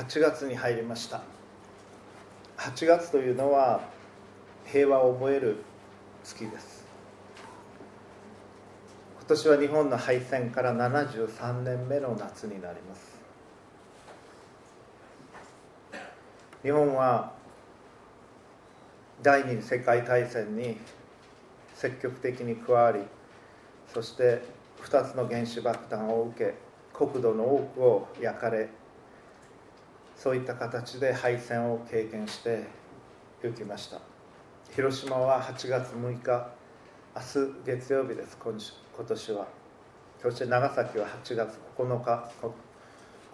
8月に入りました。8月というのは平和を覚える月です。今年は日本の敗戦から73年目の夏になります。日本は第二次世界大戦に積極的に加わりそして2つの原子爆弾を受け国土の多くを焼かれそういった形で敗戦を経験して行きました。広島は8月6日明日月曜日です。今年は。そして長崎は8月9日今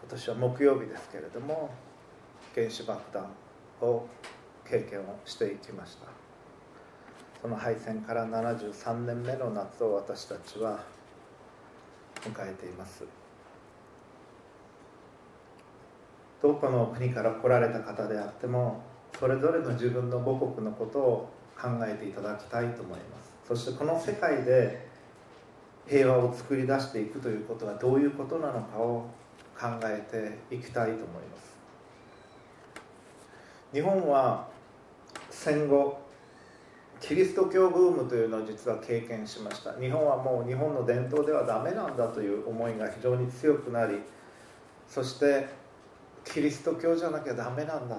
年は木曜日ですけれども原子爆弾を経験をしていきました。その敗戦から73年目の夏を私たちは迎えています。どこの国から来られた方であってもそれぞれの自分の母国のことを考えていただきたいと思います。そしてこの世界で平和を作り出していくということはどういうことなのかを考えていきたいと思います。日本は戦後キリスト教ブームというのを実は経験しました。日本はもう日本の伝統ではダメなんだという思いが非常に強くなりそしてキリスト教じゃなきゃダメなんだ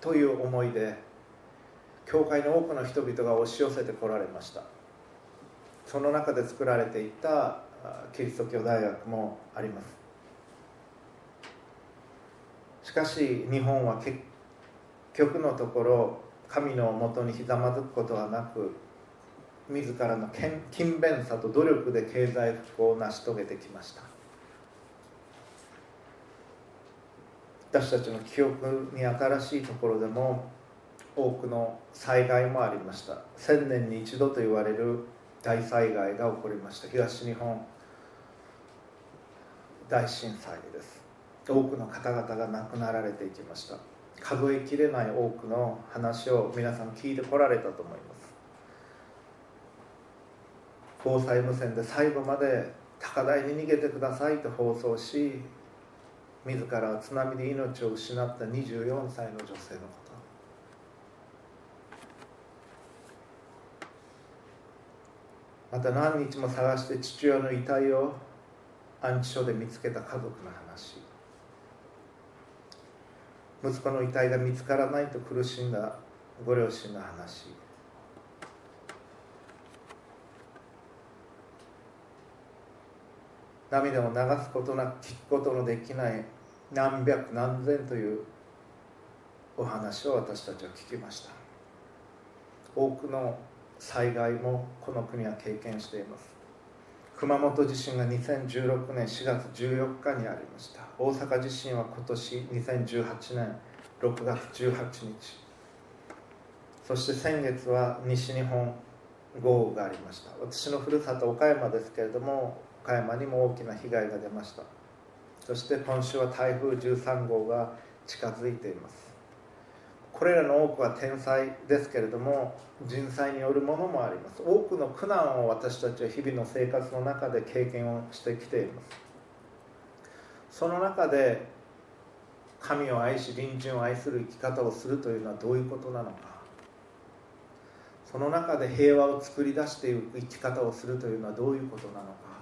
という思いで教会の多くの人々が押し寄せてこられました。その中で作られていたキリスト教大学もあります。しかし日本は結局のところ神のもとにひざまずくことはなく自らの勤勉さと努力で経済復興を成し遂げてきました。私たちの記憶に新しいところでも多くの災害もありました。1000年に一度と言われる大災害が起こりました。東日本大震災です。多くの方々が亡くなられていきました。数えきれない多くの話を皆さん聞いてこられたと思います。防災無線で最後まで高台に逃げてくださいと放送し自ら津波で命を失った24歳の女性のこと。また何日も探して父親の遺体を安置所で見つけた家族の話。息子の遺体が見つからないと苦しんだご両親の話。涙を流すことなく聞くことのできない何百何千というお話を私たちは聞きました。多くの災害もこの国は経験しています。熊本地震が2016年4月14日にありました。大阪地震は今年2018年6月18日。そして先月は西日本豪雨がありました。私のふるさと岡山ですけれども岡山にも大きな被害が出ました。そして今週は台風13号が近づいています。これらの多くは天災ですけれども人災によるものもあります。多くの苦難を私たちは日々の生活の中で経験をしてきています。その中で神を愛し隣人を愛する生き方をするというのはどういうことなのか。その中で平和を作り出していく生き方をするというのはどういうことなのか。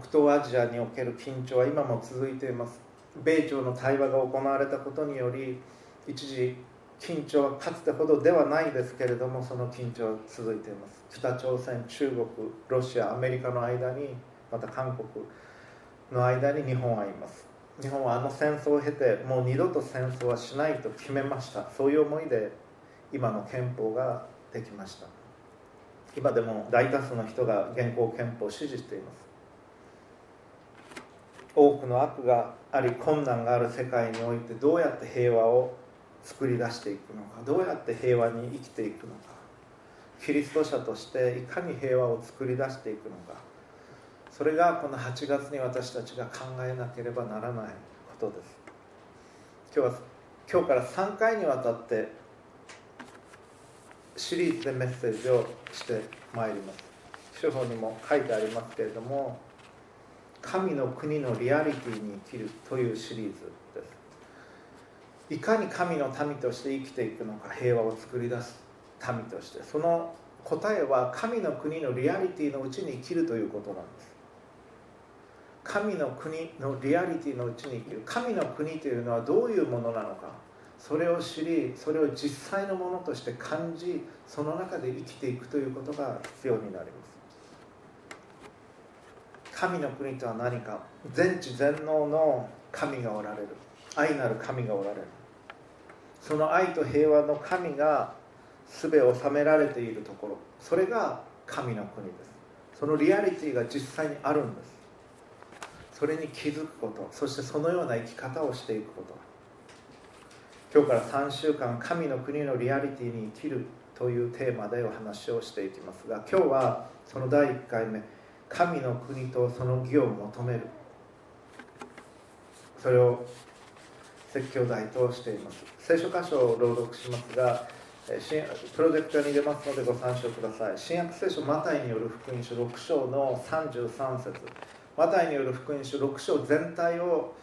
北東アジアにおける緊張は今も続いています。米朝の対話が行われたことにより一時緊張はかつてほどではないですけれどもその緊張は続いています。北朝鮮中国ロシアアメリカの間にまた韓国の間に日本はいます。日本はあの戦争を経てもう二度と戦争はしないと決めました。そういう思いで今の憲法ができました。今でも大多数の人が現行憲法を支持しています。多くの悪があり困難がある世界においてどうやって平和を作り出していくのかどうやって平和に生きていくのかキリスト者としていかに平和を作り出していくのかそれがこの8月に私たちが考えなければならないことです。今日は今日から3回にわたってシリーズでメッセージをしてまいります。書法にも書いてありますけれども神の国のリアリティに生きるというシリーズです。いかに神の民として生きていくのか平和を作り出す民としてその答えは神の国のリアリティのうちに生きるということなんです。神の国のリアリティのうちに生きる。神の国というのはどういうものなのか。それを知りそれを実際のものとして感じその中で生きていくということが必要になります。神の国とは何か全知全能の神がおられる。愛なる神がおられる。その愛と平和の神が全を収められているところ。それが神の国です。そのリアリティが実際にあるんです。それに気づくこと。そしてそのような生き方をしていくこと。今日から3週間神の国のリアリティに生きるというテーマでお話をしていきますが今日はその第1回目神の国とその義を求める。それを説教題としています。聖書箇所を朗読しますがプロジェクターに入れますのでご参照ください。新約聖書マタイによる福音書6章の33節。マタイによる福音書6章全体を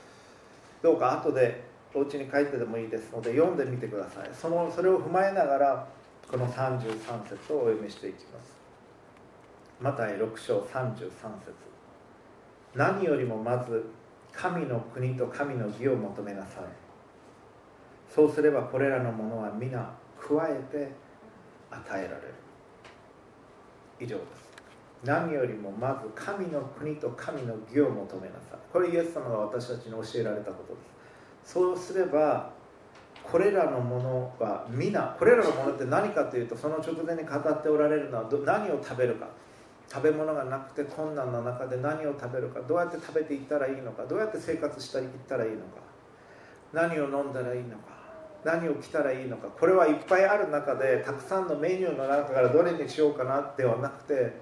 どうか後でお家に帰ってでもいいですので読んでみてください。そのそれを踏まえながらこの33節をお読みしていきます。マタイ6章33節。何よりもまず神の国と神の義を求めなさい。そうすればこれらのものは皆加えて与えられる。以上です。何よりもまず神の国と神の義を求めなさい。これイエス様が私たちに教えられたことです。そうすればこれらのものは皆これらのものって何かというとその直前に語っておられるのは何を食べるか。食べ物がなくて困難な中で何を食べるかどうやって食べていったらいいのかどうやって生活していったらいいのか何を飲んだらいいのか何を着たらいいのかこれはいっぱいある中でたくさんのメニューの中からどれにしようかなではなくて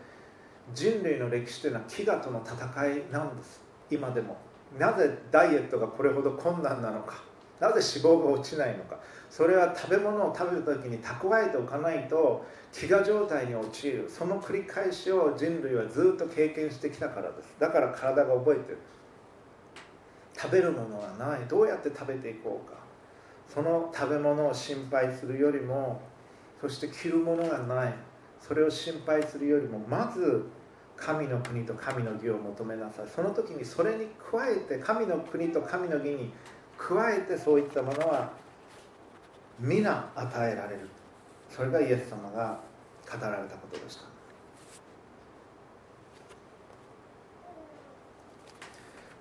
人類の歴史というのは飢餓との戦いなんです。今でも。なぜダイエットがこれほど困難なのか。なぜ脂肪が落ちないのか。それは食べ物を食べる時に蓄えておかないと飢餓状態に陥る。その繰り返しを人類はずっと経験してきたからです。だから体が覚えてる。食べるものがない。どうやって食べていこうか。その食べ物を心配するよりもそして着るものがない。それを心配するよりもまず神の国と神の義を求めなさい。その時にそれに加えて神の国と神の義に加えてそういったものは皆与えられる。それがイエス様が語られたことでした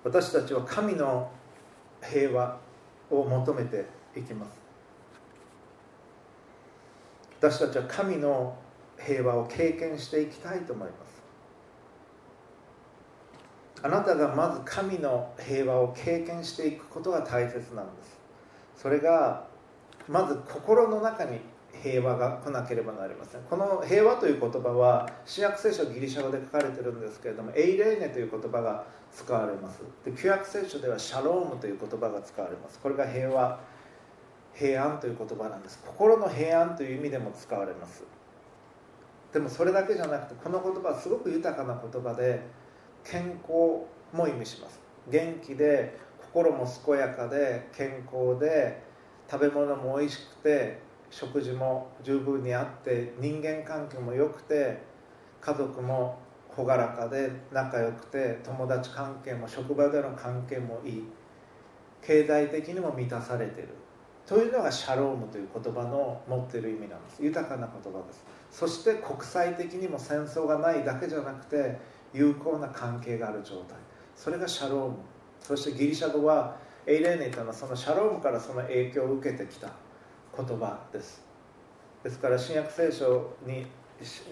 私たちは神の平和を求めていきます。私たちは神の平和を経験していきたいと思います。あなたがまず神の平和を経験していくことが大切なんです。それがまず心の中に平和が来なければなりません。この平和という言葉は新約聖書ギリシャ語で書かれてるんですけれどもエイレーネという言葉が使われます。で旧約聖書ではシャロームという言葉が使われます。これが平和平安という言葉なんです。心の平安という意味でも使われます。でもそれだけじゃなくてこの言葉はすごく豊かな言葉で健康も意味します。元気で心も健やかで健康で食べ物も美味しくて食事も十分にあって人間関係も良くて家族も朗らかで仲良くて友達関係も職場での関係もいい。経済的にも満たされている。というのがシャロームという言葉の持っている意味なんです。豊かな言葉です。そして国際的にも戦争がないだけじゃなくて有効な関係がある状態。それがシャローム。そしてギリシャ語はエイレーネというのはそのシャロームからその影響を受けてきた言葉です。ですから新約聖書に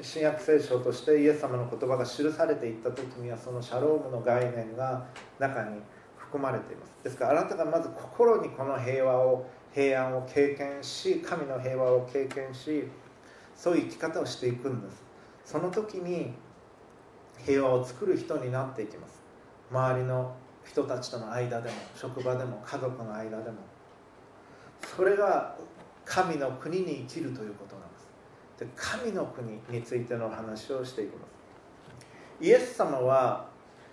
新約聖書としてイエス様の言葉が記されていった時にはそのシャロームの概念が中に含まれています。ですからあなたがまず心にこの平和を平安を経験し神の平和を経験しそういう生き方をしていくんです。その時に平和を作る人になっていきます。周りの人たちとの間でも職場でも家族の間でも。それが神の国に生きるということなんです。で神の国についての話をしていきます。イエス様は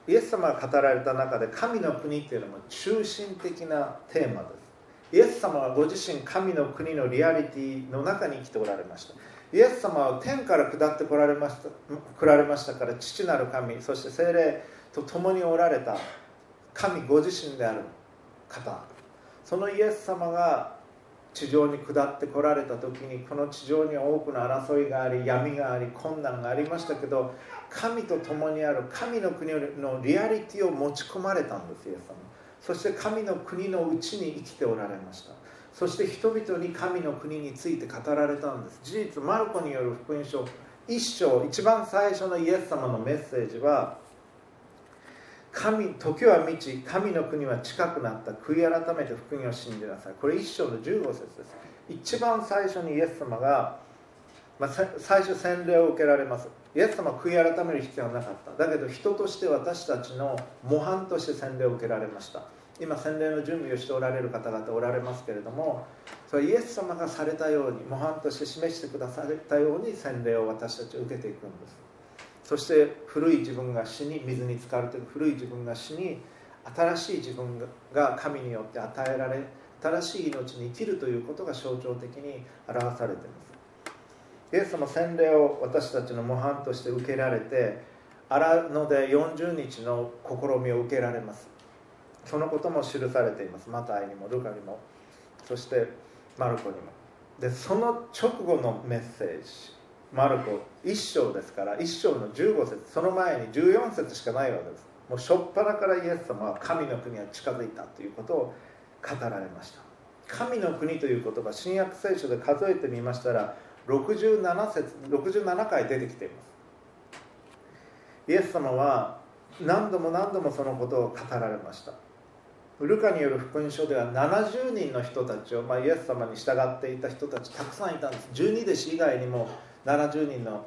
イエス様が語られた中で神の国っていうのも中心的なテーマです。イエス様はご自身神の国のリアリティの中に生きておられました。イエス様は天から下ってこられました来られましたから父なる神そして精霊と共におられた神ご自身である方。そのイエス様が地上に下ってこられた時にこの地上には多くの争いがあり闇があり困難がありましたけど神と共にある神の国のリアリティを持ち込まれたんですイエス様。そして神の国のうちに生きておられました。そして人々に神の国について語られたんです。事実マルコによる福音書一章一番最初のイエス様のメッセージは神時は満ち神の国は近くなった。悔い改めて福音を信じなさい。これ一章の15節です。一番最初にイエス様が、まあ、最初洗礼を受けられます。イエス様は悔い改める必要はなかった。だけど人として私たちの模範として洗礼を受けられました。今洗礼の準備をしておられる方々おられますけれどもそれイエス様がされたように模範として示してくださったように洗礼を私たち受けていくんです。そして古い自分が死に水に浸かるという古い自分が死に新しい自分が神によって与えられ新しい命に生きるということが象徴的に表されています。イエス様洗礼を私たちの模範として受けられて荒野で40日の試みを受けられます。そのことも記されています。マタイにもルカにも。そしてマルコにも。でその直後のメッセージ。マルコ1章ですから1章の15節。その前に14節しかないわけです。もう初っ端からイエス様は神の国は近づいたということを語られました。神の国という言葉新約聖書で数えてみましたら67節67回出てきています。イエス様は何度も何度もそのことを語られました。ルカによる福音書では70人の人たちを、まあ、イエス様に従っていた人たちたくさんいたんです。12弟子以外にも70人の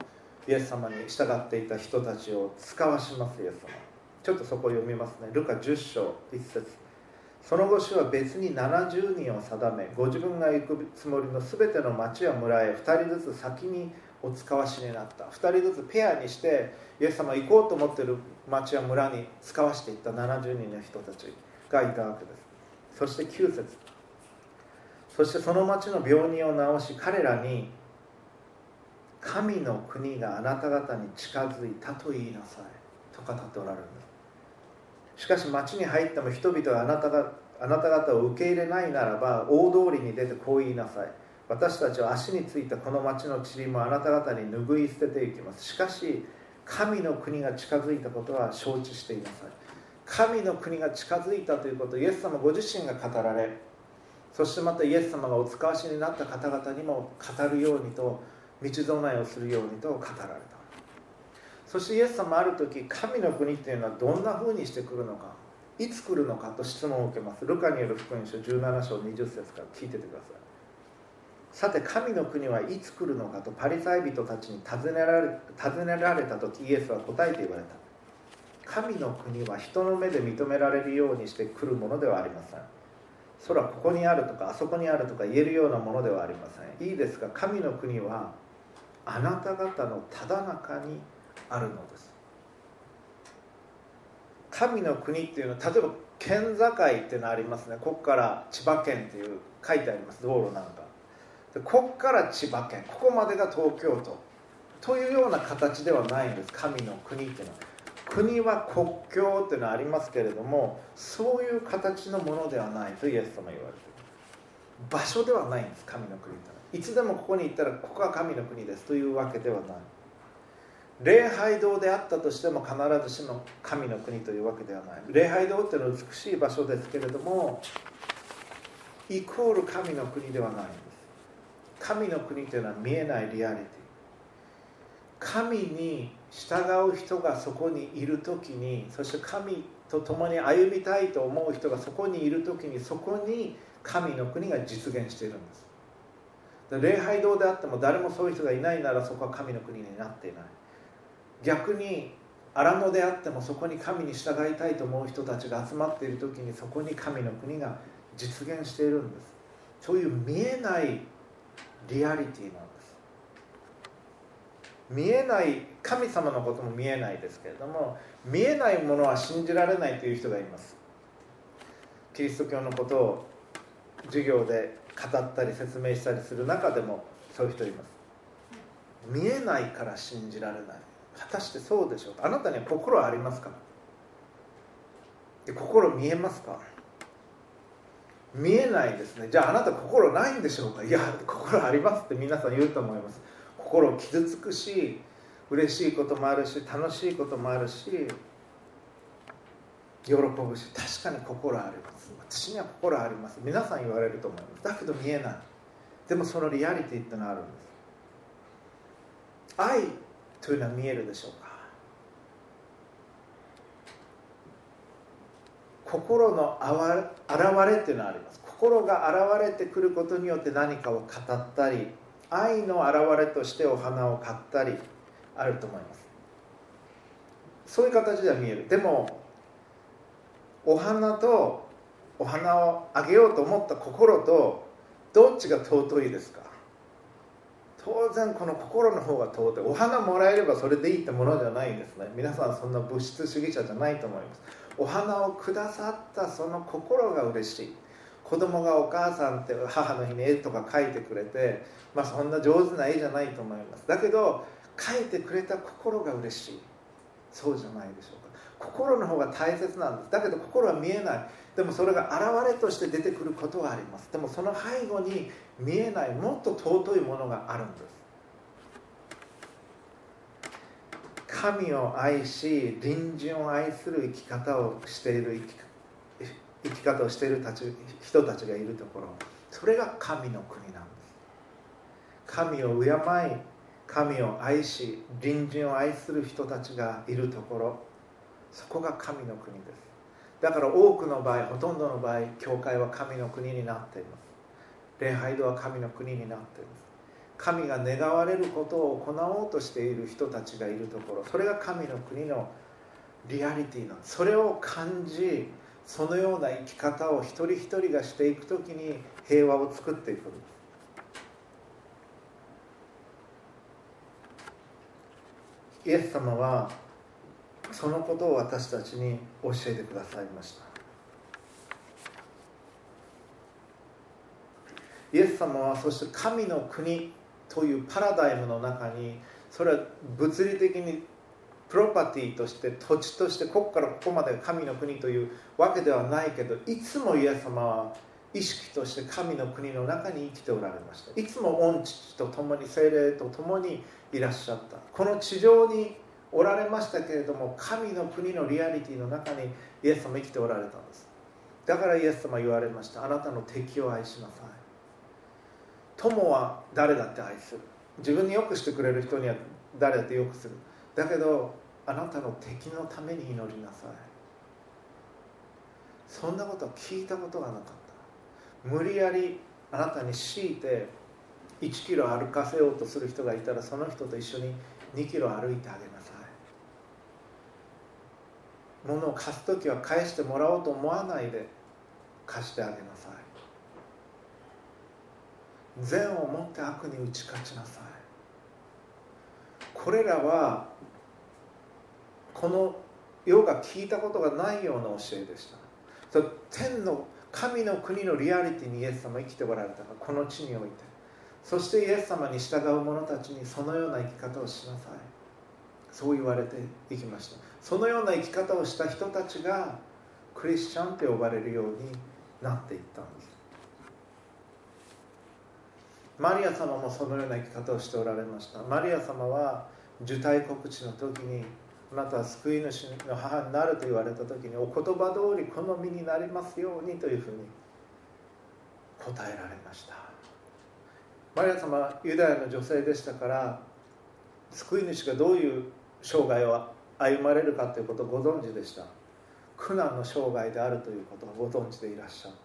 イエス様に従っていた人たちを使わしますイエス様。ちょっとそこを読みますね。ルカ10章1節。その後主は別に70人を定めご自分が行くつもりの全ての町や村へ2人ずつ先にお使わしになった。2人ずつペアにしてイエス様行こうと思ってる町や村に使わしていった70人の人たち。がいたわけです。そして9節。そしてその町の病人を治し彼らに神の国があなた方に近づいたと言いなさい。と語っておられるんです。しかし町に入っても人々はあなたがあなた方を受け入れないならば大通りに出てこう言いなさい。私たちは足についたこの町の塵もあなた方に拭い捨てていきます。しかし神の国が近づいたことは承知していなさい。神の国が近づいたということをイエス様ご自身が語られそしてまたイエス様がお使わしになった方々にも語るようにと道備えをするようにと語られた。そしてイエス様ある時神の国っていうのはどんなふうにしてくるのかいつ来るのかと質問を受けます。ルカによる福音書17章20節から聞いててください。さて神の国はいつ来るのかとパリサイ人たちに尋ねられ尋ねられた時イエスは答えて言われた。神の国は人の目で認められるようにして来るものではありません。空ここにあるとかあそこにあるとか言えるようなものではありません。いいですが神の国はあなた方のただ中にあるのです。神の国っていうのは例えば県境っていうのありますね。ここから千葉県っていう書いてあります。道路なんか。でここから千葉県ここまでが東京都。というような形ではないんです。神の国っていうのは。国は国境っていうのはありますけれどもそういう形のものではないとイエス様言われてる。場所ではないんです神の国っていつでもここに行ったらここが神の国ですというわけではない。礼拝堂であったとしても必ずしも神の国というわけではない。礼拝堂っていうのは美しい場所ですけれどもイコール神の国ではないんです。神の国というのは見えないリアリティ。神に従う人がそこにいる時にそして神と共に歩みたいと思う人がそこにいる時にそこに神の国が実現しているんです。礼拝堂であっても誰もそういう人がいないならそこは神の国になっていない。逆に荒野であってもそこに神に従いたいと思う人たちが集まっている時にそこに神の国が実現しているんです。そういう見えないリアリティなんです見えない神様のことも見えないですけれども見えないものは信じられないという人がいます。キリスト教のことを授業で語ったり説明したりする中でもそういう人います。見えないから信じられない。果たしてそうでしょうか？あなたには心ありますか？で心見えますか？見えないですね。じゃああなた心ないんでしょうか？いや心ありますって皆さん言うと思います。心を傷つくし嬉しいこともあるし楽しいこともあるし喜ぶし確かに心あります。私には心あります。皆さん言われると思います。だけど見えない。でもそのリアリティってのはあるんです。愛というのは見えるでしょうか。心のあわ現れっていうのはあります。心が現れてくることによって何かを語ったり愛の現れとしてお花を買ったりあると思います。そういう形では見える。でもお花とお花をあげようと思った心とどっちが尊いですか？当然この心の方が尊い。お花もらえればそれでいいってものじゃないんですね。皆さんそんな物質主義者じゃないと思います。お花をくださったその心が嬉しい。子供がお母さんって母の日に絵とか描いてくれてまあそんな上手な絵じゃないと思います。だけど描いてくれた心が嬉しい。そうじゃないでしょうか。心の方が大切なんです。だけど心は見えない。でもそれが現れとして出てくることはあります。でもその背後に見えないもっと尊いものがあるんです。神を愛し隣人を愛する生き方をしている生き方。生き方をしている人たちがいるところ。それが神の国なんです。神を敬い神を愛し隣人を愛する人たちがいるところ。そこが神の国です。だから多くの場合ほとんどの場合教会は神の国になっています。礼拝堂は神の国になっています。神が願われることを行おうとしている人たちがいるところ。それが神の国のリアリティなんです。それを感じそのような生き方を一人一人がしていく時に平和を作っていくイエス様はそのことを私たちに教えてくださいました。イエス様はそして神の国というパラダイムの中にそれは物理的にプロパティとして土地としてここからここまで神の国というわけではないけどいつもイエス様は意識として神の国の中に生きておられました。いつも御父と共に精霊と共にいらっしゃった。この地上におられましたけれども神の国のリアリティの中にイエス様生きておられたんです。だからイエス様言われました。あなたの敵を愛しなさい。友は誰だって愛する。自分によくしてくれる人には誰だってよくする。だけどあなたの敵のために祈りなさい。そんなこと聞いたことがなかった。無理やりあなたに強いて1キロ歩かせようとする人がいたらその人と一緒に2キロ歩いてあげなさい。物を貸す時は返してもらおうと思わないで貸してあげなさい。善をもって悪に打ち勝ちなさい。これらはこの世が聞いたことがないような教えでした。天の神の国のリアリティにイエス様生きておられたこの地において。そしてイエス様に従う者たちにそのような生き方をしなさい。そう言われていきました。そのような生き方をした人たちがクリスチャンと呼ばれるようになっていったんです。マリア様もそのような生き方をしておられました。マリア様は受胎告知の時にあなたは救い主の母になると言われた時にお言葉通りこの身になりますようにというふうに答えられました。マリア様はユダヤの女性でしたから救い主がどういう生涯を歩まれるかということをご存知でした。苦難の生涯であるということをご存知でいらっしゃった。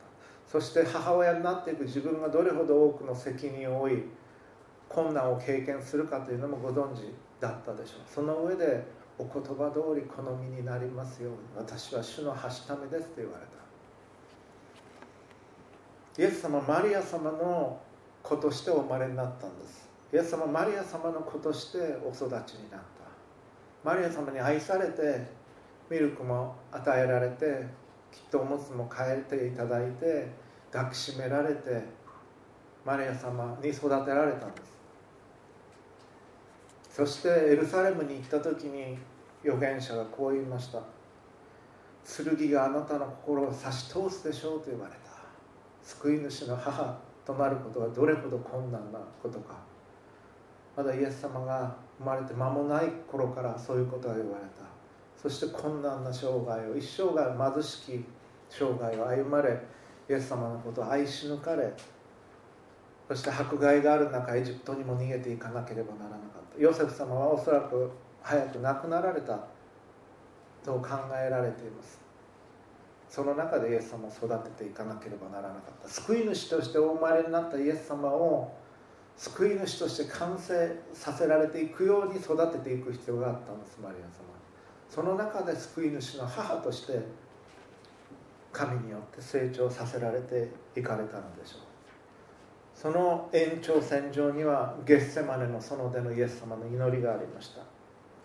そして母親になっていく自分がどれほど多くの責任を負い困難を経験するかというのもご存知だったでしょう。その上でお言葉通り好みになりますように。私は主のはしためですと言われた。イエス様マリア様の子としてお生まれになったんです。イエス様マリア様の子としてお育ちになった。マリア様に愛されてミルクも与えられてきっとおむつも変えていただいて抱きしめられてマリア様に育てられたんです。そしてエルサレムに行った時に預言者がこう言いました剣があなたの心を差し通すでしょうと言われた。救い主の母となることはどれほど困難なことか。まだイエス様が生まれて間もない頃からそういうことが言われた。そして困難な生涯を一生涯貧しき生涯を歩まれイエス様のことを愛し抜かれそして迫害がある中エジプトにも逃げていかなければならなかっヨセフ様はおそらく早く亡くなられたと考えられています。その中でイエス様を育てていかなければならなかった。救い主としてお生まれになったイエス様を救い主として完成させられていくように育てていく必要があったんですマリア様。その中で救い主の母として神によって成長させられていかれたのでしょう。その延長線上にはゲッセマネの園でのイエス様の祈りがありました。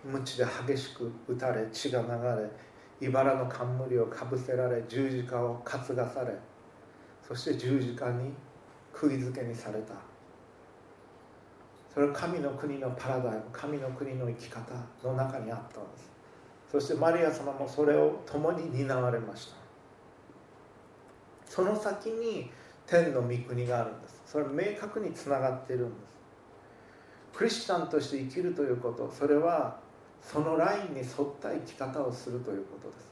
鞭で激しく打たれ血が流れ茨の冠をかぶせられ十字架を担がされそして十字架に釘付けにされた。それは神の国のパラダイム神の国の生き方の中にあったんです。そしてマリア様もそれを共に担われました。その先に天の御国があるんです。それは明確につながっているんです。クリスチャンとして生きるということそれはそのラインに沿った生き方をするということです。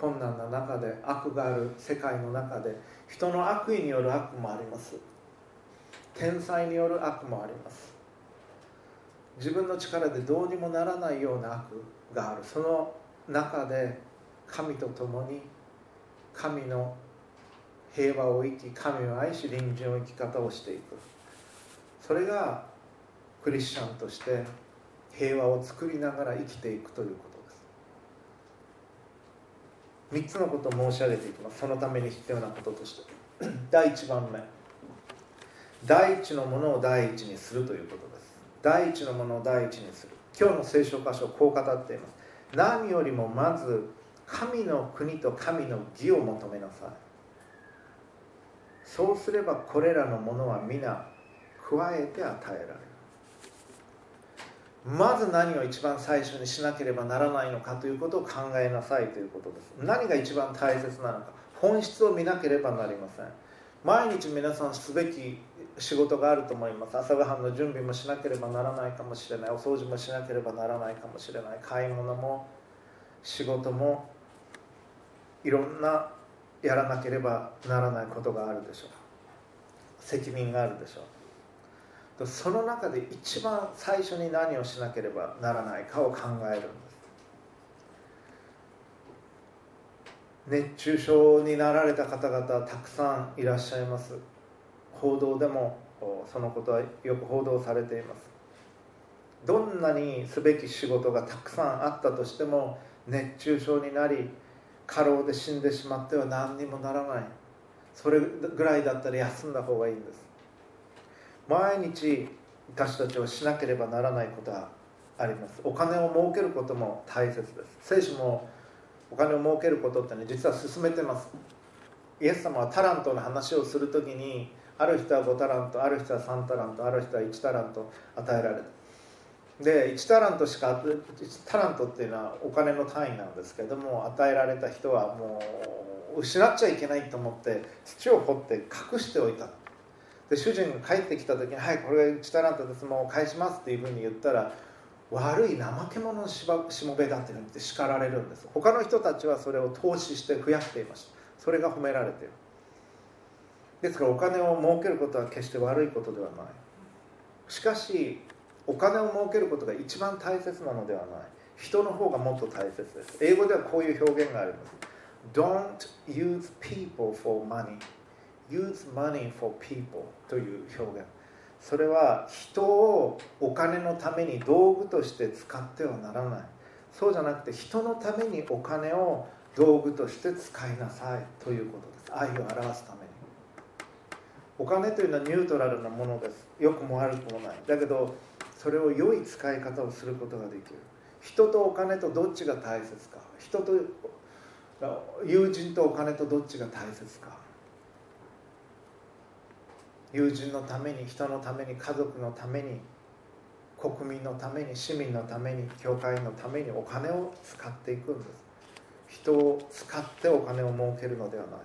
困難な中で悪がある世界の中で人の悪意による悪もあります。天才による悪もあります。自分の力でどうにもならないような悪がある。その中で神と共に神の平和を生き神を愛し隣人を生き方をしていく。それがクリスチャンとして平和を作りながら生きていくということです。3つのことを申し上げていきます。そのために必要なこととして。第1番目。第一のものを第一にするということです。第一のものを第一にする。今日の聖書箇所こう語っています。何よりもまず神の国と神の義を求めなさい。そうすればこれらのものは皆加えて与えられる。まず何を一番最初にしなければならないのかということを考えなさいということです。何が一番大切なのか本質を見なければなりません。毎日皆さんすべき仕事があると思います。朝ごはんの準備もしなければならないかもしれない。お掃除もしなければならないかもしれない。買い物も仕事もいろんなやらなければならないことがあるでしょう。責任があるでしょう。その中で一番最初に何をしなければならないかを考えるんです。熱中症になられた方々たくさんいらっしゃいます。報道でもそのことはよく報道されています。どんなにすべき仕事がたくさんあったとしても熱中症になり過労で死んでしまっては何にもならない。それぐらいだったら休んだ方がいいんです。毎日私たちはしなければならないことはあります。お金を儲けることも大切です。聖書もお金を儲けることってね実は進めてます。イエス様はタラントの話をする時にある人は5タラントある人は3タラントある人は1タラント与えられたで1タラントしか1タラントっていうのはお金の単位なんですけども与えられた人はもう失っちゃいけないと思って土を掘って隠しておいたで主人が帰ってきた時に「はいこれが1タラントですもう返します」っていうふうに言ったら悪い怠け者のしもべだって言って叱られるんです。他の人たちはそれを投資して増やしていました。それが褒められてる。ですからお金を儲けることは決して悪いことではない。しかしお金を儲けることが一番大切なのではない。人の方がもっと大切です。英語ではこういう表現があります。Don't use people for money. Use money for people という表現。それは人をお金のために道具として使ってはならない。そうじゃなくて人のためにお金を道具として使いなさいということです。愛を表すために。お金というのはニュートラルなものです。良くも悪くもない。だけどそれを良い使い方をすることができる。人とお金とどっちが大切か。人と友人とお金とどっちが大切か。友人のために人のために家族のために国民のために市民のために教会のためにお金を使っていくんです。人を使ってお金を儲けるのではない。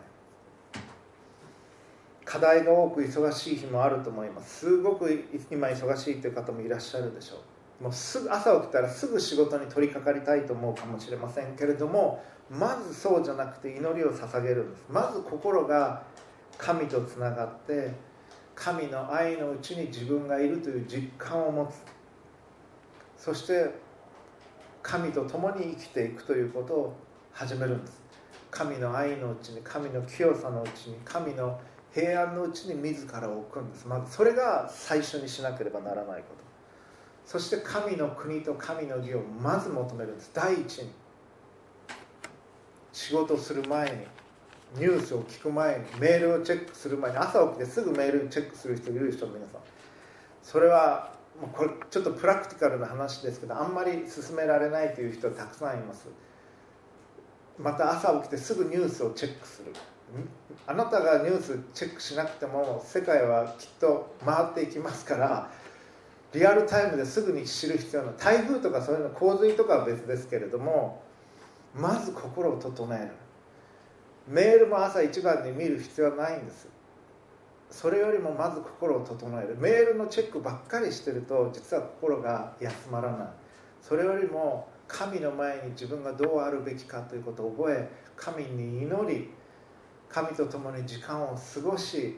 課題が多く忙しい日もあると思います。すごく今忙しいという方もいらっしゃるでしょう。もうすぐ朝起きたらすぐ仕事に取り掛かりたいと思うかもしれませんけれどもまずそうじゃなくて祈りを捧げるんです。まず心が神とつながって神の愛のうちに自分がいるという実感を持つ。そして神と共に生きていくということを始めるんです。神の愛のうちに神の清さのうちに神の平安のうちに自らを置くんです。まずそれが最初にしなければならないこと。そして神の国と神の義をまず求めるんです。第一に仕事する前にニュースを聞く前にメールをチェックする前に朝起きてすぐメールチェックする人いるでしょ皆さん。それはこれちょっとプラクティカルな話ですけどあんまり進められないという人たくさんいます。また朝起きてすぐニュースをチェックする。あなたがニュースチェックしなくても世界はきっと回っていきますからリアルタイムですぐに知る必要な台風とかそういうの洪水とかは別ですけれどもまず心を整える。メールも朝一番に見る必要はないんです。それよりもまず心を整える。メールのチェックばっかりしてると実は心が休まらない。それよりも神の前に自分がどうあるべきかということを覚え神に祈り神と共に時間を過ごし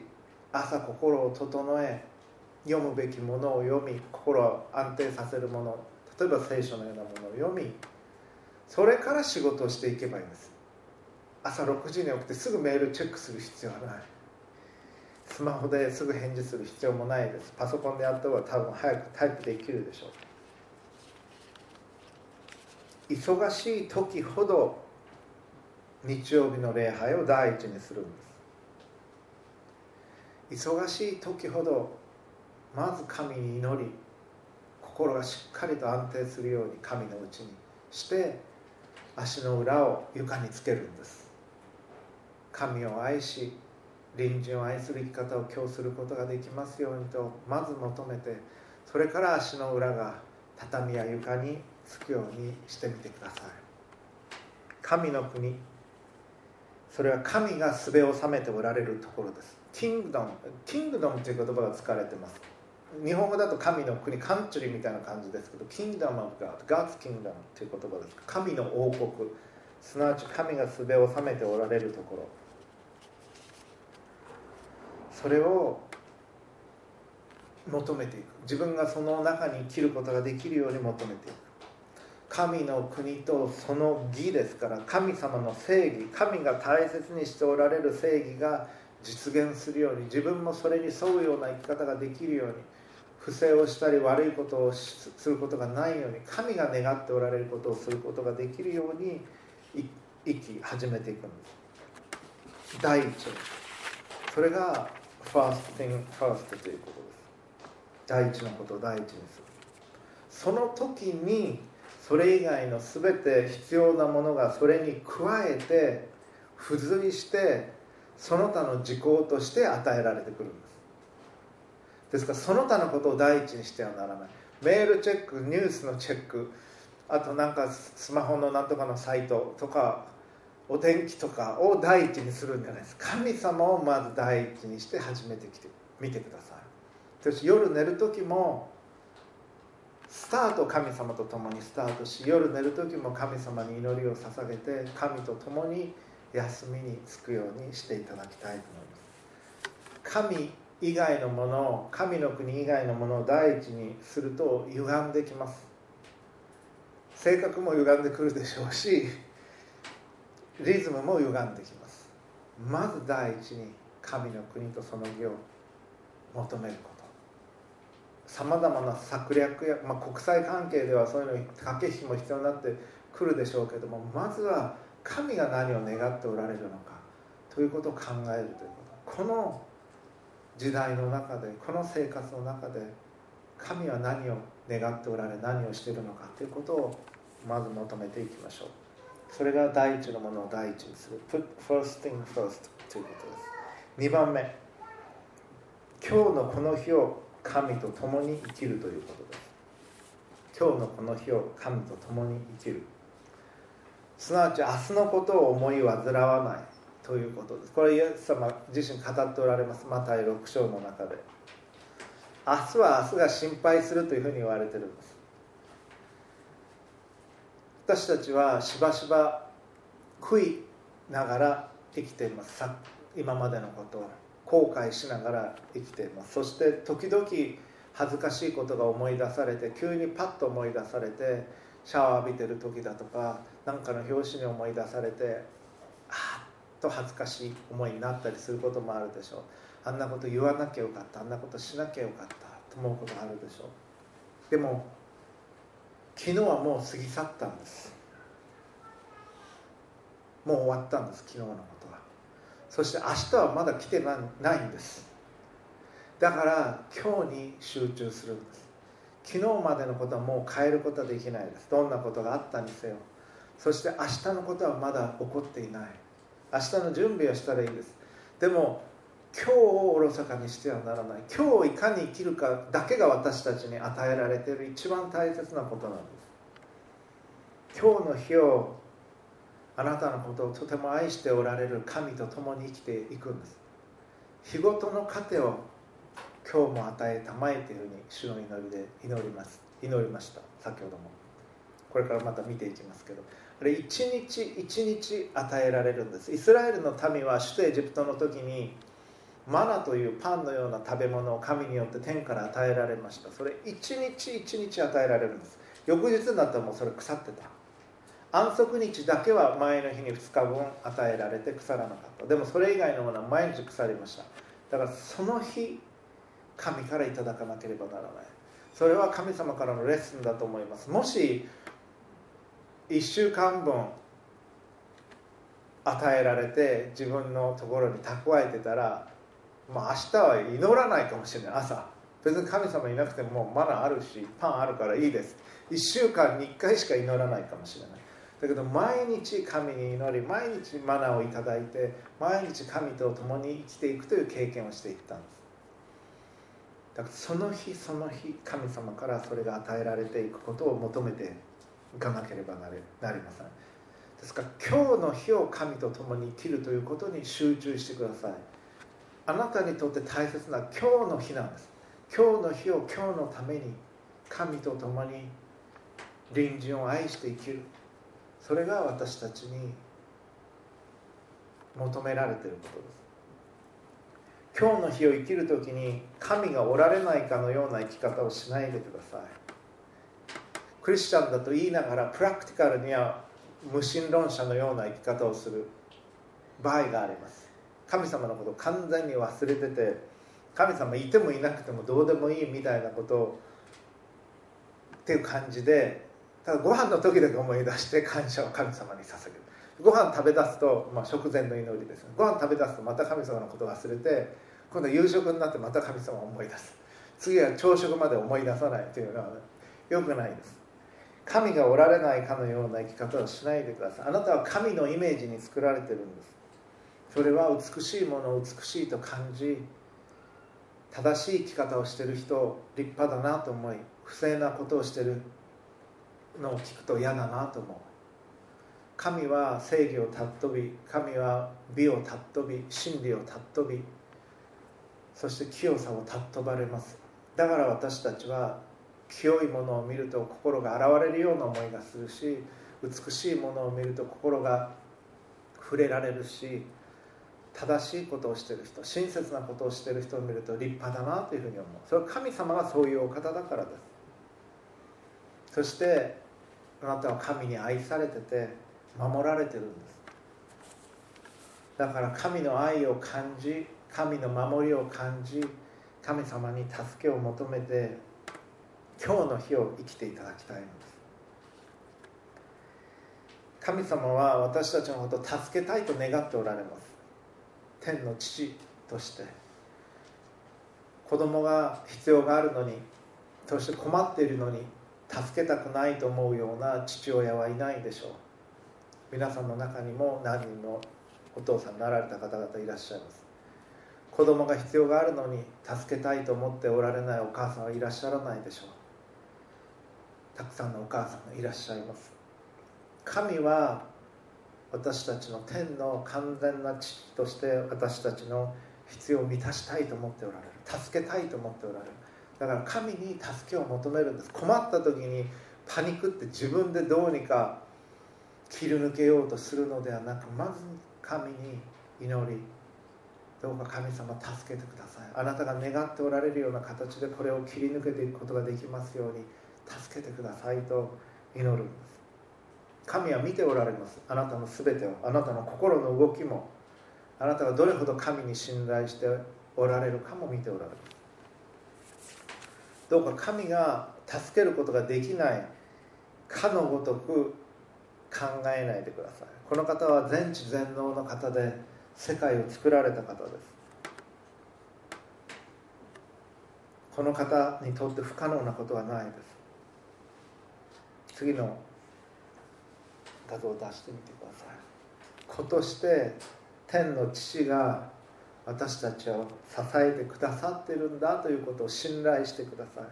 朝心を整え読むべきものを読み心を安定させるもの例えば聖書のようなものを読みそれから仕事をしていけばいいんです。朝6時に起きてすぐメールチェックする必要はない。スマホですぐ返事する必要もないです。パソコンでやった方が多分早くタイプできるでしょう。忙しい時ほど日曜日の礼拝を第一にするんです。忙しい時ほどまず神に祈り心がしっかりと安定するように神のうちにして足の裏を床につけるんです。神を愛し隣人を愛する生き方を今日することができますようにとまず求めてそれから足の裏が畳や床につくようにしてみてください。神の国それは神がすべを収めておられるところです。キングダムキングダムという言葉が使われてます。日本語だと神の国カントリーみたいな感じですけどキングダム・オブ・ガッド God's Kingdom という言葉です。神の王国すなわち神がすべを収めておられるところ。それを求めていく。自分がその中に生きることができるように求めていく。神の国とその義ですから神様の正義神が大切にしておられる正義が実現するように自分もそれに沿うような生き方ができるように不正をしたり悪いことをすることがないように神が願っておられることをすることができるように生き始めていくんです。第一それが first thing first ということです。第一のことを第一にする。その時にそれ以外の全て必要なものがそれに加えて付随してその他の時効として与えられてくるんです。ですからその他のことを第一にしてはならない。メールチェックニュースのチェックあとなんかスマホのなんとかのサイトとかお天気とかを第一にするんじゃないです。神様をまず第一にして始めてきてみてください。そして夜寝る時もスタート神様と共にスタートし夜寝る時も神様に祈りを捧げて神と共に休みにつくようにしていただきたいと思います。神以外のものを神の国以外のものを第一にすると歪んできます。性格も歪んでくるでしょうしリズムも歪んできます。まず第一に神の国とその義を求めること。さまざまな策略や、まあ、国際関係ではそういうの駆け引きも必要になってくるでしょうけどもまずは神が何を願っておられるのかということを考えるということ。この時代の中でこの生活の中で神は何を願っておられ何をしているのかということをまず求めていきましょう。それが第一のものを第一にする。Put first thing first ということです。2番目。今日のこの日を神と共に生きるということです。今日のこの日を神と共に生きる。すなわち明日のことを思い煩わないということです。これイエス様自身語っておられます。マタイ6章の中で。明日は明日が心配するというふうに言われてるんです。私たちはしばしば悔いながら生きています。今までのことを。後悔しながら生きています。そして時々恥ずかしいことが思い出されて急にパッと思い出されてシャワー浴びてる時だとか何かの表紙に思い出されてあっと恥ずかしい思いになったりすることもあるでしょう。あんなこと言わなきゃよかったあんなことしなきゃよかったと思うことがあるでしょう。でも昨日はもう過ぎ去ったんです。もう終わったんです昨日のはそして明日はまだ来てないんです。だから今日に集中するんです。昨日までのことはもう変えることはできないです。どんなことがあったにせよ。そして明日のことはまだ起こっていない。明日の準備をしたらいいです。でも今日をおろそかにしてはならない。今日をいかに生きるかだけが私たちに与えられている一番大切なことなんです。今日の日をあなたのことをとても愛しておられる神と共に生きていくんです。日ごとの糧を今日も与えたまえというふうに主の祈りで祈ります。祈りました。先ほども。これからまた見ていきますけど。あれ一日一日与えられるんです。イスラエルの民は首都エジプトの時にマナというパンのような食べ物を神によって天から与えられました。それ一日一日与えられるんです。翌日になったらもうそれ腐ってた。安息日だけは前の日に2日分与えられて腐らなかった。でもそれ以外のものは毎日腐りました。だからその日神からいただかなければならない。それは神様からのレッスンだと思います。もし1週間分与えられて自分のところに蓄えてたら、まあ、明日は祈らないかもしれない。朝。別に神様いなくてもマナあるしパンあるからいいです。1週間に1回しか祈らないかもしれない。だけど毎日神に祈り毎日マナーをいただいて毎日神と共に生きていくという経験をしていったんです。だからその日その日神様からそれが与えられていくことを求めていかなければなりません。ですから今日の日を神と共に生きるということに集中してください。あなたにとって大切な今日の日なんです。今日の日を今日のために神と共に隣人を愛して生きる。それが私たちに求められていることです。今日の日を生きる時に神がおられないかのような生き方をしないでください。クリスチャンだと言いながらプラクティカルには無神論者のような生き方をする場合があります。神様のことを完全に忘れてて神様いてもいなくてもどうでもいいみたいなことをっていう感じでただご飯の時だけ思い出して感謝を神様に捧げる。ご飯食べ出すと、まあ、食前の祈りですご飯食べ出すとまた神様のことを忘れて今度夕食になってまた神様を思い出す。次は朝食まで思い出さないというのはよくないです。神がおられないかのような生き方をしないでください。あなたは神のイメージに作られてるんです。それは美しいものを美しいと感じ正しい生き方をしてる人立派だなと思い不正なことをしてるのを聞くと嫌だなと思う。神は正義を尊び神は美を尊び真理を尊びそして清さを尊ばれます。だから私たちは清いものを見ると心が洗われるような思いがするし美しいものを見ると心が触れられるし正しいことをしてる人親切なことをしてる人を見ると立派だなというふうに思う。それは神様がそういうお方だからです。そしてあなたは神に愛されてて守られてるんです。だから神の愛を感じ神の守りを感じ神様に助けを求めて今日の日を生きていただきたいのです。神様は私たちのことを助けたいと願っておられます。天の父として。子供が必要があるのにそして困っているのに助けたくないと思うような父親はいないでしょう。皆さんの中にも何人もお父さんになられた方々いらっしゃいます。子供が必要があるのに助けたいと思っておられないお母さんはいらっしゃらないでしょう。たくさんのお母さんがいらっしゃいます。神は私たちの天の完全な父として私たちの必要を満たしたいと思っておられる。助けたいと思っておられる。だから神に助けを求めるんです。困った時にパニックって自分でどうにか切り抜けようとするのではなくまず神に祈りどうか神様助けてください。あなたが願っておられるような形でこれを切り抜けていくことができますように助けてくださいと祈るんです。神は見ておられます。あなたの全てをあなたの心の動きもあなたがどれほど神に信頼しておられるかも見ておられます。どうか神が助けることができないかのごとく考えないでください。この方は全知全能の方で世界を作られた方です。この方にとって不可能なことはないです。次の画像を出してみてください。子として天の父が私たちを支えてくださってるんだということを信頼してください。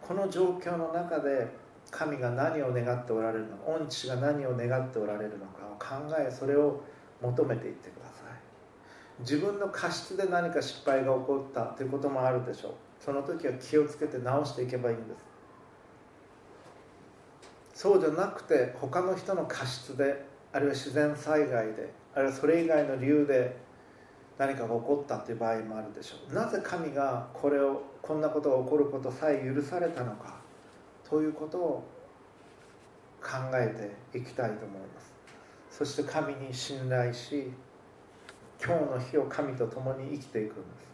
この状況の中で神が何を願っておられるのか御父が何を願っておられるのかを考えそれを求めていってください。自分の過失で何か失敗が起こったということもあるでしょう。その時は気をつけて直していけばいいんです。そうじゃなくて他の人の過失であるいは自然災害であるいはそれ以外の理由で何かが起こったという場合もあるでしょう。なぜ神がこれをこんなことが起こることさえ許されたのかということを考えていきたいと思います。そして神に信頼し今日の日を神と共に生きていくんです。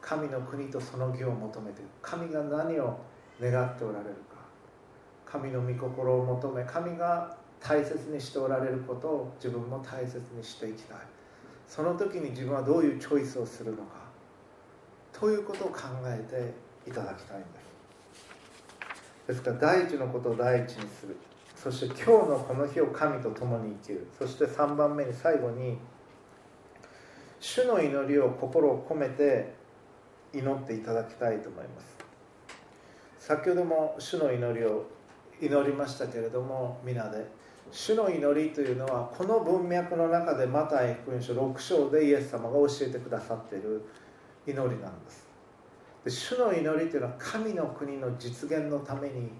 神の国とその義を求めていく。神が何を願っておられるか。神の御心を求め神が大切にしておられることを自分も大切にしていきたい。その時に自分はどういうチョイスをするのかということを考えていただきたいんです。ですから第一のことを第一にする。そして今日のこの日を神と共に生きる。そして3番目に最後に主の祈りを心を込めて祈っていただきたいと思います。先ほども主の祈りを祈りましたけれども皆で。主の祈りというのはこの文脈の中でマタイ福音書6章でイエス様が教えてくださっている祈りなんです。で主の祈りというのは神の国の実現のために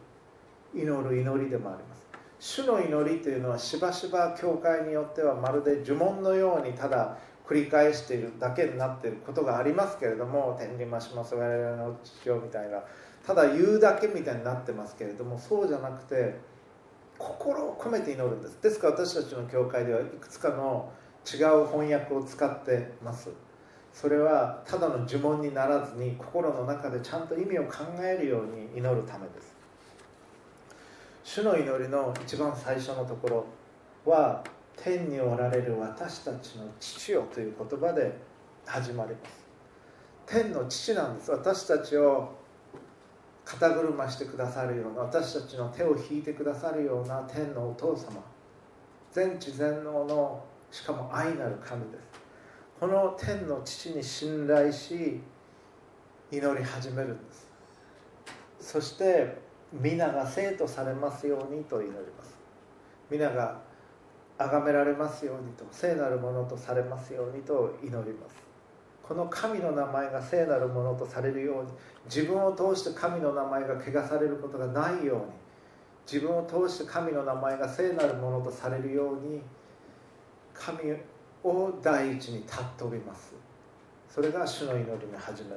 祈る祈りでもあります。主の祈りというのはしばしば教会によってはまるで呪文のようにただ繰り返しているだけになっていることがありますけれども天理増します我々の父よみたいなただ言うだけみたいになってますけれどもそうじゃなくて心を込めて祈るんです。ですから私たちの教会ではいくつかの違う翻訳を使ってます。それはただの呪文にならずに心の中でちゃんと意味を考えるように祈るためです。主の祈りの一番最初のところは天におられる私たちの父よという言葉で始まります。天の父なんです。私たちを肩車してくださるような私たちの手を引いてくださるような天のお父様。全知全能のしかも愛なる神です。この天の父に信頼し祈り始めるんです。そして皆が生とされますようにと祈ります。皆が崇められますようにと聖なるものとされますようにと祈ります。この神の名前が聖なるものとされるように自分を通して神の名前が汚されることがないように自分を通して神の名前が聖なるものとされるように神を第一に尊びます。それが主の祈りの始めで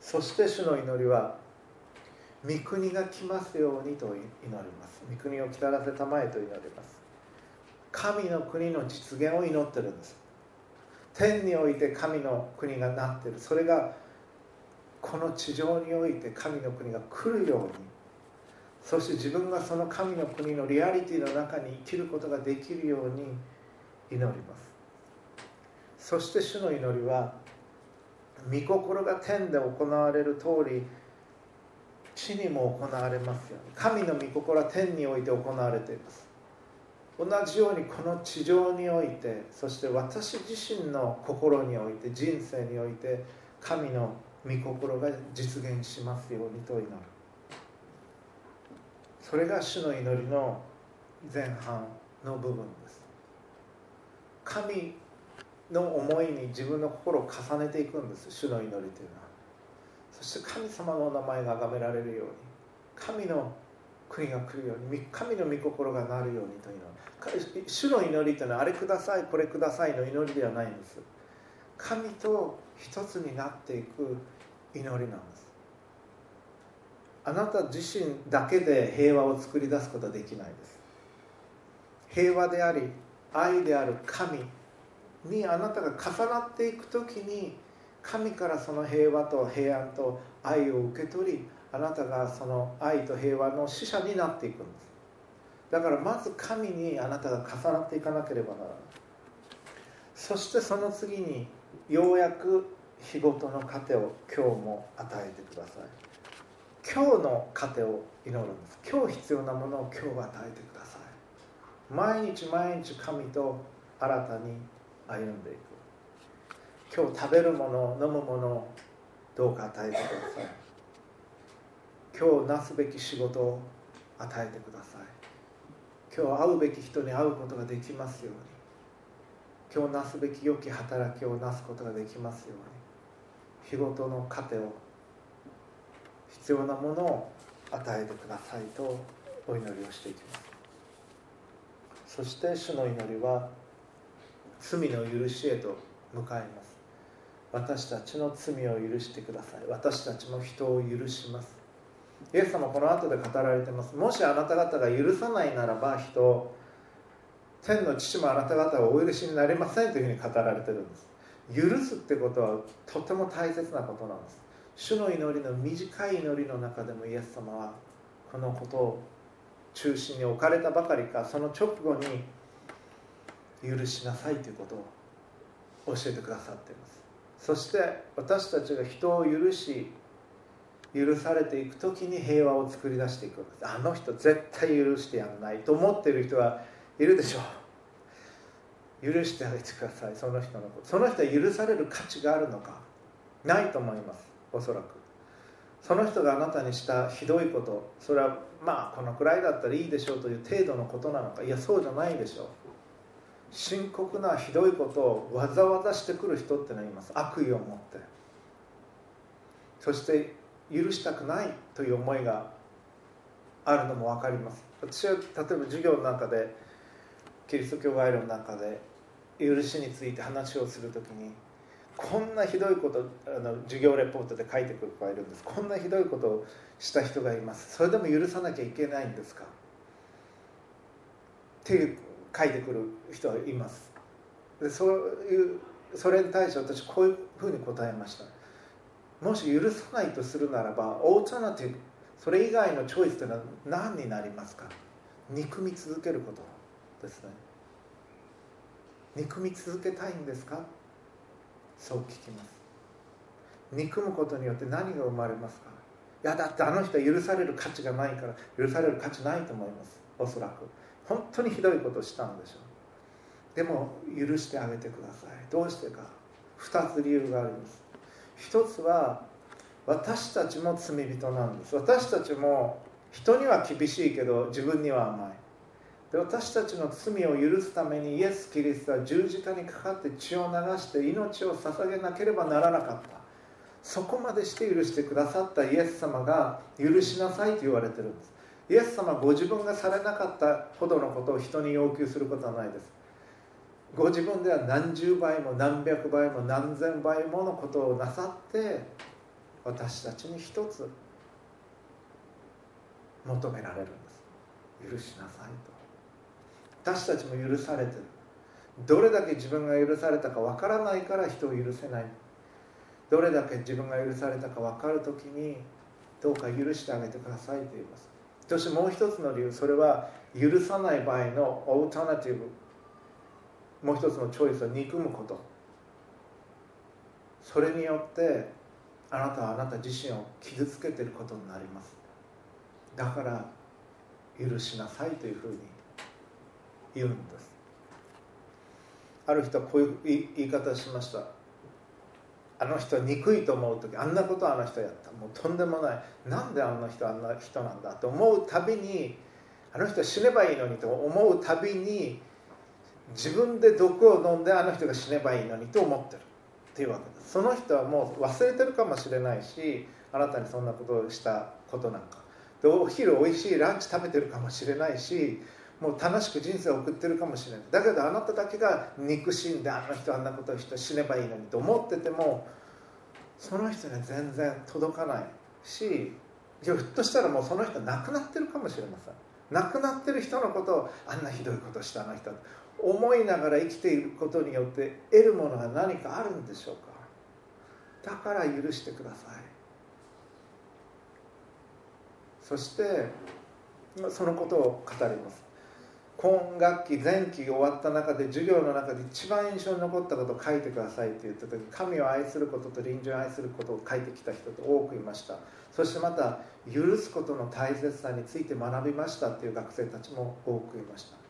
す。そして主の祈りは御国が来ますようにと祈ります。御国を来たらせたまえと祈ります。神の国の実現を祈ってるんです。天において神の国がなってる。それがこの地上において神の国が来るように。そして自分がその神の国のリアリティの中に生きることができるように祈ります。そして主の祈りは御心が天で行われる通り地にも行われますように。神の御心は天において行われています。同じようにこの地上においてそして私自身の心において人生において神の御心が実現しますようにと祈る。それが主の祈りの前半の部分です。神の思いに自分の心を重ねていくんです主の祈りというのは。そして神様の名前が崇められるように神の国が来るように神の御心がなるようにというのは主の祈りというのはあれくださいこれくださいの祈りではないんです。神と一つになっていく祈りなんです。あなた自身だけで平和を作り出すことはできないです。平和であり愛である神にあなたが重なっていく時に神からその平和と平安と愛を受け取りあなたがその愛と平和の使者になっていくんです。だからまず神にあなたが重なっていかなければならない。そしてその次にようやく日ごとの糧を今日も与えてください。今日の糧を祈るんです。今日必要なものを今日与えてください。毎日毎日神と新たに歩んでいく。今日食べるもの飲むものをどうか与えてください。今日なすべき仕事を与えてください。今日会うべき人に会うことができますように。今日なすべき良き働きをなすことができますように。日ごとの糧を必要なものを与えてくださいとお祈りをしていきます。そして主の祈りは罪の許しへと向かいます。私たちの罪を許してください。私たちも人を許します。イエス様この後で語られてます。もしあなた方が許さないならば人天の父もあなた方はお許しになりませんというふうに語られてるんです。許すってことはとても大切なことなんです。主の祈りの短い祈りの中でもイエス様はこのことを中心に置かれたばかりかその直後に許しなさいということを教えてくださっています。そして私たちが人を許し許されていく時に平和を作り出していくあの人絶対許してやんないと思ってる人はいるでしょう。許してあげてください。その人のこと。その人は許される価値があるのか。ないと思います。おそらく。その人があなたにしたひどいこと。それはまあこのくらいだったらいいでしょうという程度のことなのか。いやそうじゃないでしょう。深刻なひどいことをわざわざしてくる人ってのはいます。悪意を持って。そして許したくないという思いがあるのも分かります。私は例えば授業の中でキリスト教概論の中で許しについて話をする時にこんなひどいことあの授業レポートで書いてくる子がいるんです。こんなひどいことをした人がいます。それでも許さなきゃいけないんですか？って書いてくる人はいます。でそういうそれに対して私こういうふうに答えました。もし許さないとするならばオータナティブそれ以外のチョイスというのは何になりますか？憎み続けることですね。憎み続けたいんですか？そう聞きます。憎むことによって何が生まれますか？いやだってあの人は許される価値がないから許される価値ないと思います。おそらく。本当にひどいことをしたんでしょう。でも許してあげてください。どうしてか。2つ理由があります。1つは私たちも罪人なんです。私たちも人には厳しいけど自分には甘い。で私たちの罪を許すためにイエス・キリストは十字架にかかって血を流して命を捧げなければならなかった。そこまでして許してくださったイエス様が許しなさいと言われてるんです。イエス様ご自分がされなかったほどのことを人に要求することはないです。ご自分では何十倍も何百倍も何千倍ものことをなさって私たちに一つ求められるんです。許しなさいと。私たちも許されてるどれだけ自分が許されたかわからないから人を許せない。どれだけ自分が許されたか分かる時にどうか許してあげてくださいと言います。そしてもう一つの理由それは許さない場合のオータナティブもう一つのチョイスは憎むこと。それによってあなたはあなた自身を傷つけてることになります。だから許しなさいというふうに言うんです。ある人はこういう言い方しました。あの人憎いと思う時あんなことあの人やった。もうとんでもない。なんであの人あんな人なんだと思うたびにあの人死ねばいいのにと思うたびに自分で毒を飲んであの人が死ねばいいのにと思ってるっていうわけですその人はもう忘れてるかもしれないしあなたにそんなことをしたことなんか。でお昼おいしいランチ食べてるかもしれないしもう楽しく人生を送ってるかもしれない。だけどあなただけが憎しんであの人あんなことをして死ねばいいのにと思っててもその人には全然届かないしひょっとしたらもうその人亡くなってるかもしれません。亡くなってる人のことをあんなひどいことしたあの人。思いながら生きていることによって得るものが何かあるんでしょうか？だから許してください。そしてそのことを語ります。今学期前期終わった中で授業の中で一番印象に残ったことを書いてくださいって言った時神を愛することと臨時を愛することを書いてきた人と多くいました。そしてまた許すことの大切さについて学びましたっていう学生たちも多くいました。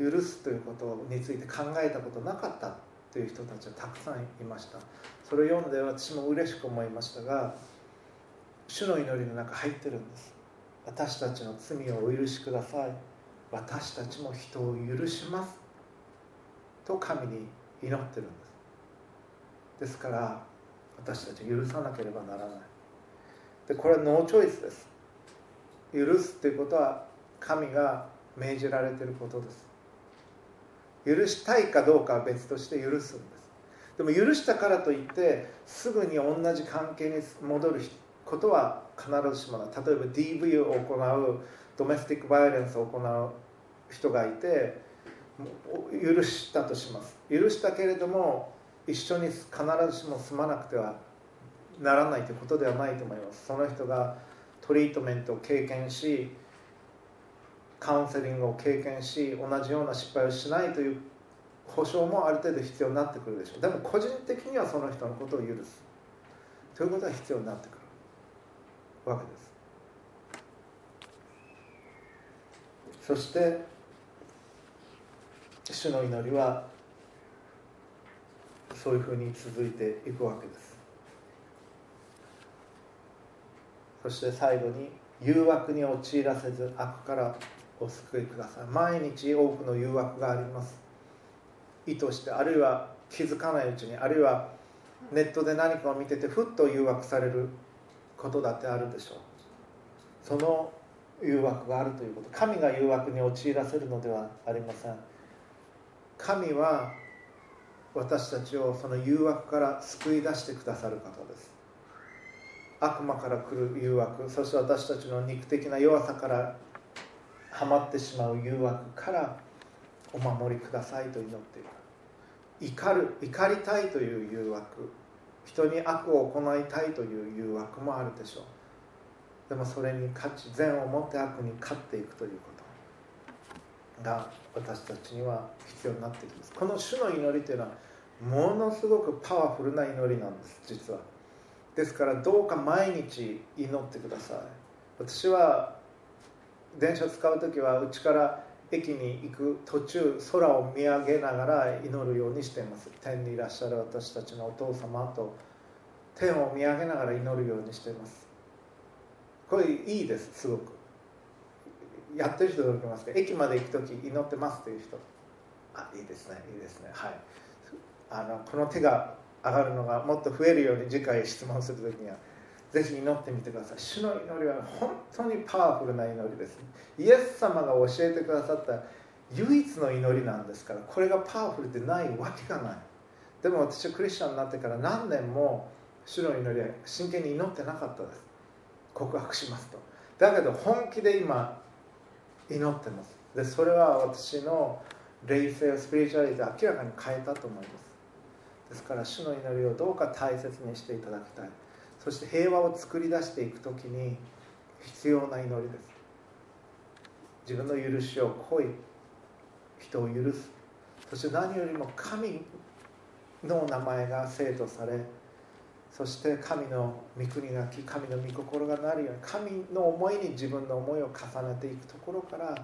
許すということについて考えたことなかったという人たちはたくさんいました。それを読んで私も嬉しく思いましたが主の祈りの中入ってるんです。私たちの罪をお許しください。私たちも人を許しますと神に祈ってるんです。ですから私たち許さなければならない。でこれはノーチョイスです。許すっていうことは神が命じられていることです。許したいかどうかは別として許すんです。でも許したからといってすぐに同じ関係に戻ることは必ずしもない。例えば DV を行うドメスティックバイオレンスを行う人がいて許したとします。許したけれども一緒に必ずしも住まなくてはならないということではないと思います。その人がトリートメントを経験しカウンセリングを経験し同じような失敗をしないという保証もある程度必要になってくるでしょう。でも個人的にはその人のことを許す。ということは必要になってくる。わけです。そして主の祈りはそういうふうに続いていくわけです。そして最後に誘惑に陥らせず悪からお救いください。毎日多くの誘惑があります。意図してあるいは気づかないうちにあるいはネットで何かを見ててふっと誘惑されることだってあるでしょう。その誘惑があるということ。神が誘惑に陥らせるのではありません。神は私たちをその誘惑から救い出してくださる方です。悪魔から来る誘惑そして私たちの肉的な弱さからはまってしまう誘惑からお守りくださいと祈っている。怒る怒りたいという誘惑。人に悪を行いたいという誘惑もあるでしょう。でもそれに勝ち善をもって悪に勝っていくということ。が私たちには必要になってきます。この主の祈りというのはものすごくパワフルな祈りなんです実は。ですからどうか毎日祈ってください。私は電車使う時はうちから駅に行く途中空を見上げながら祈るようにしています。天にいらっしゃる私たちのお父様と天を見上げながら祈るようにしています。これいいですすごく。やってる人驚きますけど駅まで行く時祈ってますという人。あいいですねいいですね。はい。あのこの手が上がるのがもっと増えるように次回質問する時にはぜひ祈ってみてください。主の祈りは本当にパワフルな祈りですイエス様が教えてくださった唯一の祈りなんですからこれがパワフルでないわけがない。でも私はクリスチャンになってから何年も主の祈りは真剣に祈ってなかったです。告白しますと。だけど本気で今祈ってます。でそれは私の霊性をスピリチュアリティ明らかに変えたと思います。ですから主の祈りをどうか大切にしていただきたい。そして平和を作り出していく時に必要な祈りです。自分の許しを濃い人を許す。そして何よりも神の名前が生徒されそして神の御国が来神の御心がなるように神の思いに自分の思いを重ねていくところから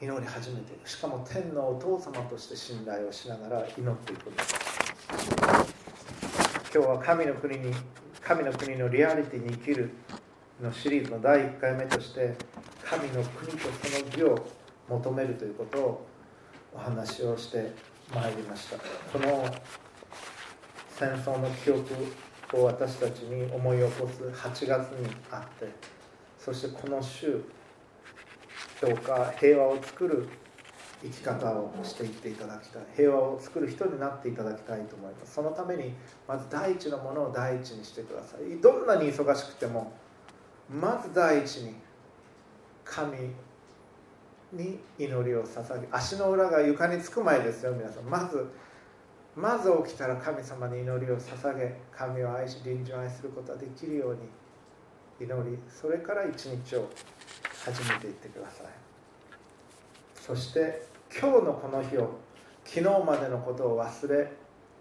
祈り始めていく。しかも天のお父様として信頼をしながら祈っていくんです。今日は神の国に神の国のリアリティに生きるのシリーズの第1回目として神の国とその義を求めるということをお話をしてまいりました。この戦争の記憶を私たちに思い起こす8月にあってそしてこの週どうか平和を作る生き方をしていっていただきたい。平和を作る人になっていただきたいと思います。そのためにまず第一のものを第一にしてください。どんなに忙しくてもまず第一に神に祈りを捧げ足の裏が床につく前ですよ皆さん。まずまず起きたら神様に祈りを捧げ神を愛し臨時を愛することができるように祈りそれから一日を始めていってください。そして今日のこの日を昨日までのことを忘れ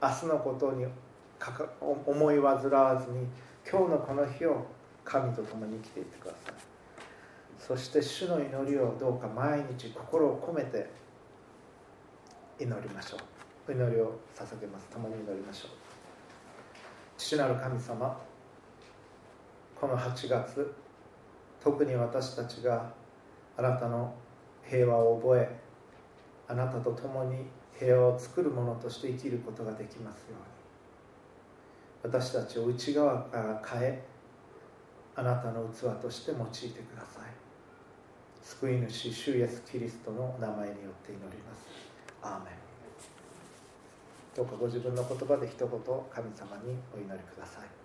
明日のことに思い煩わずに今日のこの日を神と共に生きていってください。そして主の祈りをどうか毎日心を込めて祈りましょう。祈りを捧げます。共に祈りましょう。父なる神様この8月特に私たちがあなたの平和を覚えあなたと共に平和を作るものとして生きることができますように。私たちを内側から変えあなたの器として用いてください。救い主主イエスキリストの名前によって祈ります。アーメン。どうかご自分の言葉で一言神様にお祈りください。